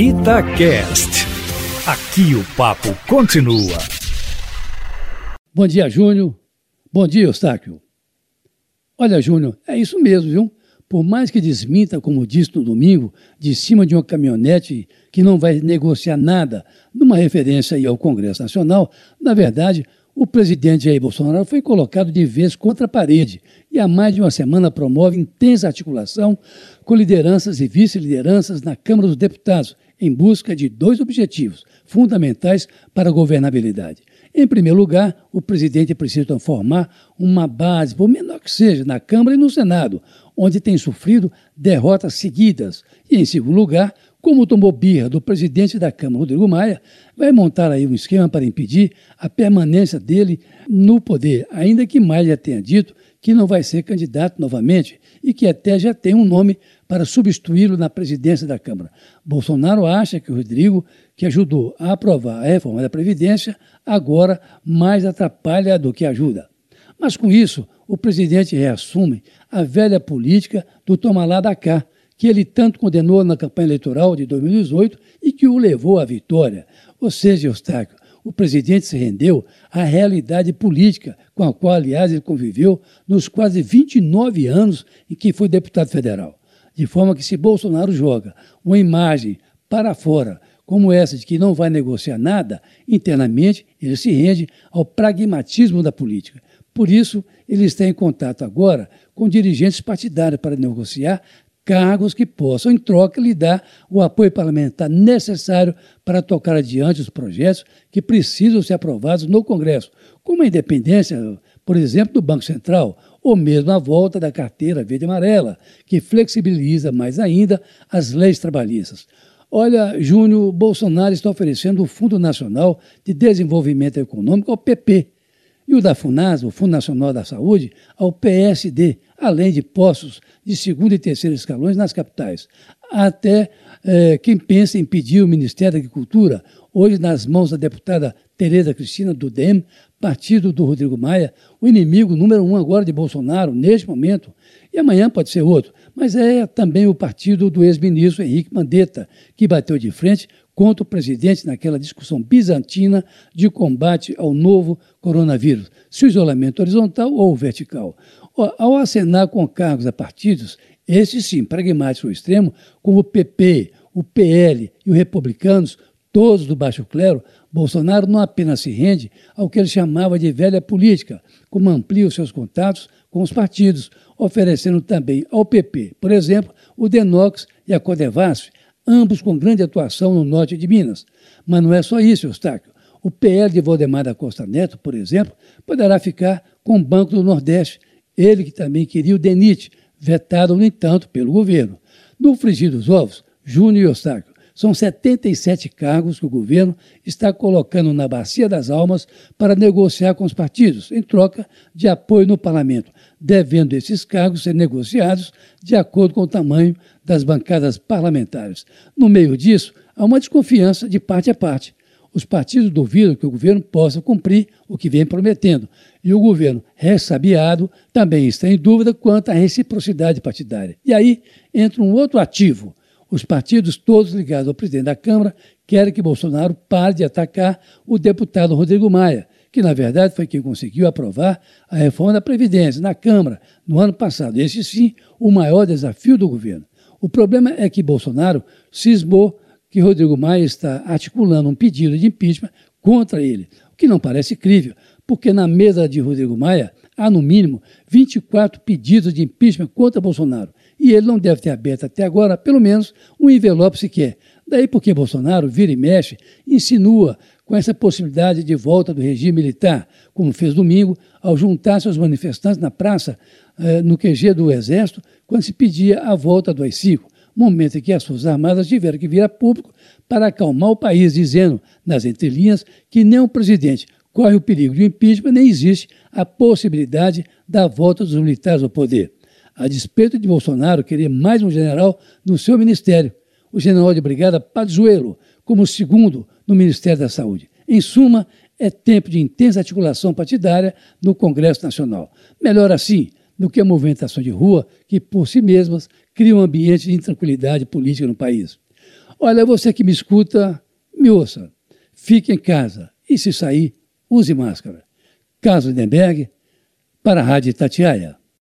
Itacast. Aqui o papo continua. Bom dia, Júnior. Bom dia, Eustáquio. Olha, Júnior, é isso mesmo, viu? Por mais que desminta, como disse no domingo, de cima de uma caminhonete que não vai negociar nada, numa referência aí ao Congresso Nacional, na verdade, o presidente Jair Bolsonaro foi colocado de vez contra a parede e há mais de uma semana promove intensa articulação com lideranças e vice-lideranças na Câmara dos Deputados, em busca de dois objetivos fundamentais para a governabilidade. Em primeiro lugar, o presidente precisa formar uma base, por menor que seja, na Câmara e no Senado, onde tem sofrido derrotas seguidas. E, em segundo lugar, como tomou birra do presidente da Câmara, Rodrigo Maia, vai montar aí um esquema para impedir a permanência dele no poder, ainda que Maia tenha dito que não vai ser candidato novamente e que até já tem um nome para substituí-lo na presidência da Câmara. Bolsonaro acha que o Rodrigo, que ajudou a aprovar a reforma da Previdência, agora mais atrapalha do que ajuda. Mas com isso, o presidente reassume a velha política do toma lá da cá, que ele tanto condenou na campanha eleitoral de 2018 e que o levou à vitória. Ou seja, Eustáquio, o presidente se rendeu à realidade política com a qual, aliás, ele conviveu nos quase 29 anos em que foi deputado federal. De forma que, se Bolsonaro joga uma imagem para fora, como essa de que não vai negociar nada, internamente ele se rende ao pragmatismo da política. Por isso, ele está em contato agora com dirigentes partidários para negociar cargos que possam, em troca, lhe dar o apoio parlamentar necessário para tocar adiante os projetos que precisam ser aprovados no Congresso, como a independência, por exemplo, do Banco Central, ou mesmo a volta da carteira verde-amarela, que flexibiliza mais ainda as leis trabalhistas. Olha, Júnior, Bolsonaro está oferecendo o Fundo Nacional de Desenvolvimento Econômico ao PP e o da FUNAS, o Fundo Nacional da Saúde, ao PSD, além de postos de segundo e terceiro escalões nas capitais. Até eh, quem pensa em pedir o Ministério da Agricultura, hoje nas mãos da deputada Tereza Cristina, do DEM, partido do Rodrigo Maia, o inimigo número um agora de Bolsonaro, neste momento, e amanhã pode ser outro, mas é também o partido do ex-ministro Henrique Mandetta, que bateu de frente contra o presidente naquela discussão bizantina de combate ao novo coronavírus, se o isolamento horizontal ou vertical. Ao acenar com cargos a partidos, esses sim, pragmáticos ao extremo, como o PP, o PL e os republicanos, todos do baixo clero, Bolsonaro não apenas se rende ao que ele chamava de velha política, como amplia os seus contatos com os partidos, oferecendo também ao PP, por exemplo, o Denox e a Codevasf, ambos com grande atuação no norte de Minas. Mas não é só isso, Eustáquio. O PL de Valdemar da Costa Neto, por exemplo, poderá ficar com o Banco do Nordeste, ele que também queria o DENIT, vetado, no entanto, pelo governo. No frigir dos ovos, Júnior e Eustáquio, são 77 cargos que o governo está colocando na bacia das almas para negociar com os partidos, em troca de apoio no parlamento, devendo esses cargos ser negociados de acordo com o tamanho das bancadas parlamentares. No meio disso, há uma desconfiança de parte a parte. Os partidos duvidam que o governo possa cumprir o que vem prometendo, e o governo, ressabiado, também está em dúvida quanto à reciprocidade partidária. E aí entra um outro ativo, os partidos, todos ligados ao presidente da Câmara, querem que Bolsonaro pare de atacar o deputado Rodrigo Maia, que na verdade foi quem conseguiu aprovar a reforma da Previdência na Câmara no ano passado. Esse sim, o maior desafio do governo. O problema é que Bolsonaro cismou que Rodrigo Maia está articulando um pedido de impeachment contra ele, o que não parece crível, porque na mesa de Rodrigo Maia há, no mínimo, 24 pedidos de impeachment contra Bolsonaro e ele não deve ter aberto até agora, pelo menos, um envelope sequer. Daí porque Bolsonaro vira e mexe, insinua com essa possibilidade de volta do regime militar, como fez domingo, ao juntar seus manifestantes na praça, eh, no QG do Exército, quando se pedia a volta do AI-5, momento em que as Forças Armadas tiveram que vir a público para acalmar o país, dizendo, nas entrelinhas, que nem o presidente corre o perigo de impeachment, nem existe a possibilidade da volta dos militares ao poder. A despeito de Bolsonaro querer mais um general no seu ministério, o general de brigada Pazuello, como segundo no Ministério da Saúde. Em suma, é tempo de intensa articulação partidária no Congresso Nacional. Melhor assim do que a movimentação de rua que, por si mesmas, cria um ambiente de intranquilidade política no país. Olha, você que me escuta, me ouça. Fique em casa e, se sair, use máscara. Carlos Denberg, para a Rádio Tatiaia.